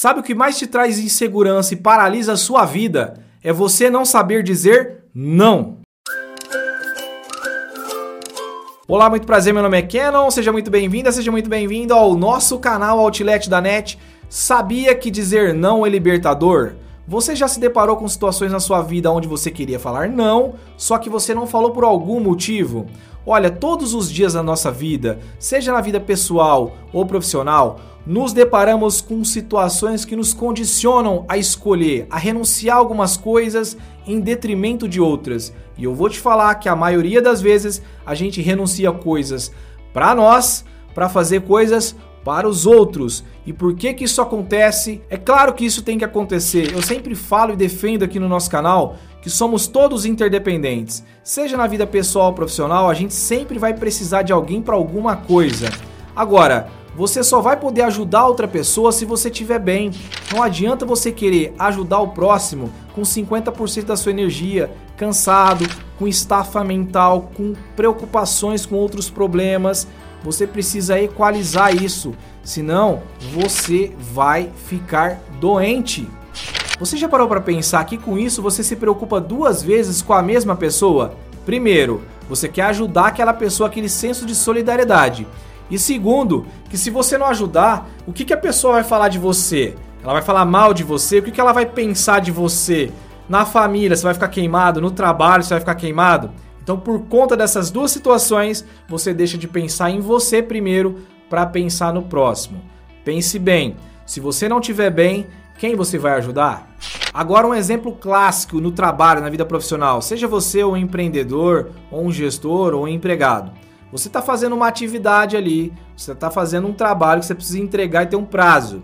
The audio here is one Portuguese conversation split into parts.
Sabe o que mais te traz insegurança e paralisa a sua vida? É você não saber dizer não. Olá, muito prazer, meu nome é Kenon, seja muito bem-vinda, seja muito bem-vindo ao nosso canal Outlet da NET. Sabia que dizer não é libertador? Você já se deparou com situações na sua vida onde você queria falar não, só que você não falou por algum motivo? Olha, todos os dias da nossa vida, seja na vida pessoal ou profissional, nos deparamos com situações que nos condicionam a escolher, a renunciar a algumas coisas em detrimento de outras. E eu vou te falar que a maioria das vezes a gente renuncia coisas para nós, para fazer coisas para os outros. E por que que isso acontece? É claro que isso tem que acontecer. Eu sempre falo e defendo aqui no nosso canal que somos todos interdependentes. Seja na vida pessoal ou profissional, a gente sempre vai precisar de alguém para alguma coisa. Agora, você só vai poder ajudar outra pessoa se você estiver bem. Não adianta você querer ajudar o próximo com 50% da sua energia, cansado, com estafa mental, com preocupações com outros problemas. Você precisa equalizar isso, senão você vai ficar doente. Você já parou para pensar que com isso você se preocupa duas vezes com a mesma pessoa? Primeiro, você quer ajudar aquela pessoa aquele senso de solidariedade. E segundo, que se você não ajudar, o que, que a pessoa vai falar de você? Ela vai falar mal de você? O que, que ela vai pensar de você? Na família, você vai ficar queimado? No trabalho, você vai ficar queimado? Então, por conta dessas duas situações, você deixa de pensar em você primeiro para pensar no próximo. Pense bem, se você não estiver bem, quem você vai ajudar? Agora um exemplo clássico no trabalho, na vida profissional. Seja você um empreendedor, ou um gestor, ou um empregado. Você está fazendo uma atividade ali, você está fazendo um trabalho que você precisa entregar e ter um prazo.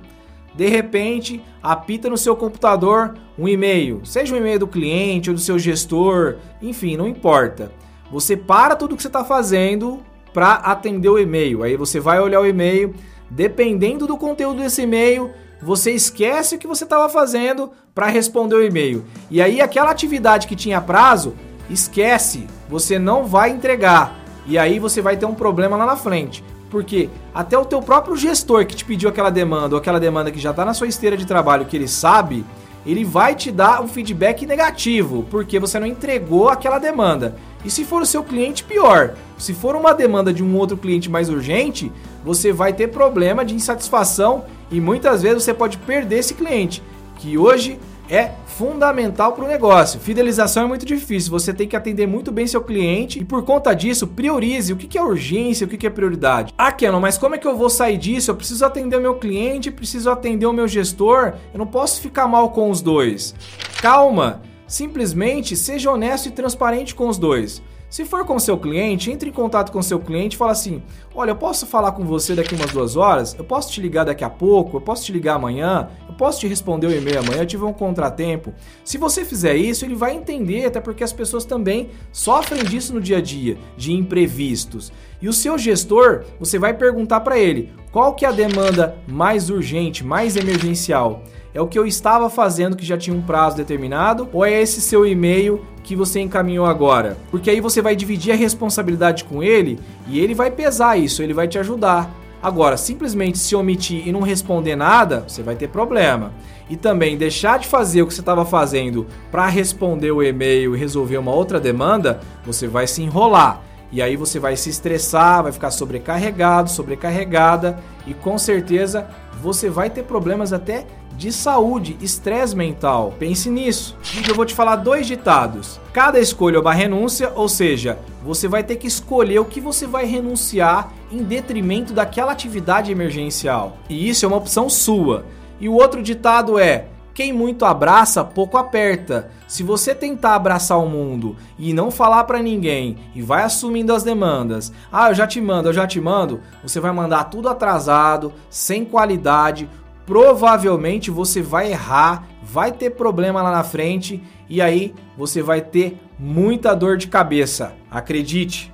De repente, apita no seu computador um e-mail, seja um e-mail do cliente ou do seu gestor, enfim, não importa. Você para tudo que você está fazendo para atender o e-mail. Aí você vai olhar o e-mail, dependendo do conteúdo desse e-mail, você esquece o que você estava fazendo para responder o e-mail. E aí aquela atividade que tinha prazo, esquece, você não vai entregar. E aí você vai ter um problema lá na frente. Porque até o teu próprio gestor que te pediu aquela demanda ou aquela demanda que já está na sua esteira de trabalho que ele sabe, ele vai te dar um feedback negativo, porque você não entregou aquela demanda. E se for o seu cliente, pior. Se for uma demanda de um outro cliente mais urgente, você vai ter problema de insatisfação e muitas vezes você pode perder esse cliente, que hoje é fundamental para o negócio. Fidelização é muito difícil, você tem que atender muito bem seu cliente e por conta disso, priorize o que é urgência, o que é prioridade. Ah, Kenon, mas como é que eu vou sair disso? Eu preciso atender o meu cliente, preciso atender o meu gestor, eu não posso ficar mal com os dois. Calma, simplesmente seja honesto e transparente com os dois. Se for com seu cliente, entre em contato com seu cliente e fala assim: Olha, eu posso falar com você daqui umas duas horas? Eu posso te ligar daqui a pouco? Eu posso te ligar amanhã? Eu posso te responder o e-mail amanhã? Eu tive um contratempo. Se você fizer isso, ele vai entender, até porque as pessoas também sofrem disso no dia a dia, de imprevistos. E o seu gestor, você vai perguntar para ele qual que é a demanda mais urgente, mais emergencial. É o que eu estava fazendo que já tinha um prazo determinado ou é esse seu e-mail que você encaminhou agora? Porque aí você vai dividir a responsabilidade com ele e ele vai pesar isso, ele vai te ajudar. Agora, simplesmente se omitir e não responder nada, você vai ter problema. E também deixar de fazer o que você estava fazendo para responder o e-mail e resolver uma outra demanda, você vai se enrolar. E aí você vai se estressar, vai ficar sobrecarregado, sobrecarregada e com certeza você vai ter problemas até de saúde, estresse mental. Pense nisso. E eu vou te falar dois ditados. Cada escolha é uma renúncia, ou seja, você vai ter que escolher o que você vai renunciar em detrimento daquela atividade emergencial. E isso é uma opção sua. E o outro ditado é: quem muito abraça, pouco aperta. Se você tentar abraçar o mundo e não falar para ninguém e vai assumindo as demandas, ah, eu já te mando, eu já te mando, você vai mandar tudo atrasado, sem qualidade, provavelmente você vai errar, vai ter problema lá na frente e aí você vai ter muita dor de cabeça. Acredite.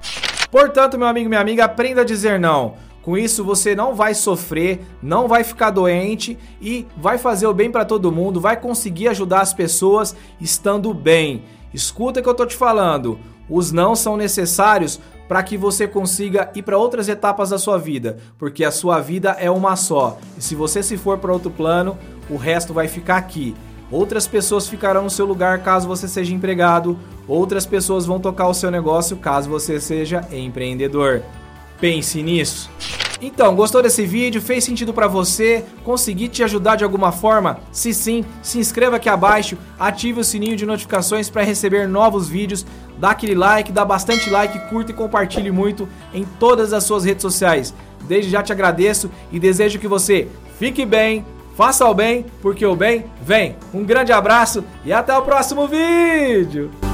Portanto, meu amigo, minha amiga, aprenda a dizer não. Com isso você não vai sofrer, não vai ficar doente e vai fazer o bem para todo mundo, vai conseguir ajudar as pessoas estando bem. Escuta o que eu tô te falando. Os não são necessários para que você consiga ir para outras etapas da sua vida, porque a sua vida é uma só. E se você se for para outro plano, o resto vai ficar aqui. Outras pessoas ficarão no seu lugar caso você seja empregado, outras pessoas vão tocar o seu negócio caso você seja empreendedor. Pense nisso. Então, gostou desse vídeo? Fez sentido para você? Consegui te ajudar de alguma forma? Se sim, se inscreva aqui abaixo, ative o sininho de notificações para receber novos vídeos, dá aquele like, dá bastante like, curta e compartilhe muito em todas as suas redes sociais. Desde já te agradeço e desejo que você fique bem, faça o bem, porque o bem vem. Um grande abraço e até o próximo vídeo!